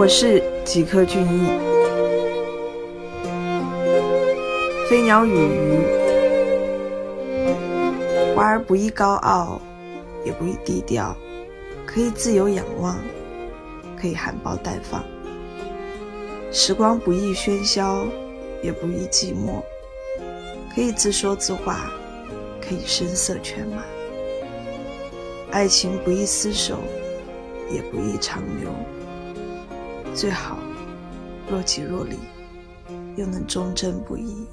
我是吉克隽逸。飞鸟与鱼，花儿不易高傲，也不易低调，可以自由仰望，可以含苞待放。时光不易喧嚣，也不易寂寞，可以自说自话，可以声色犬马。爱情不易厮守，也不易长留，最好若即若离，又能忠贞不移。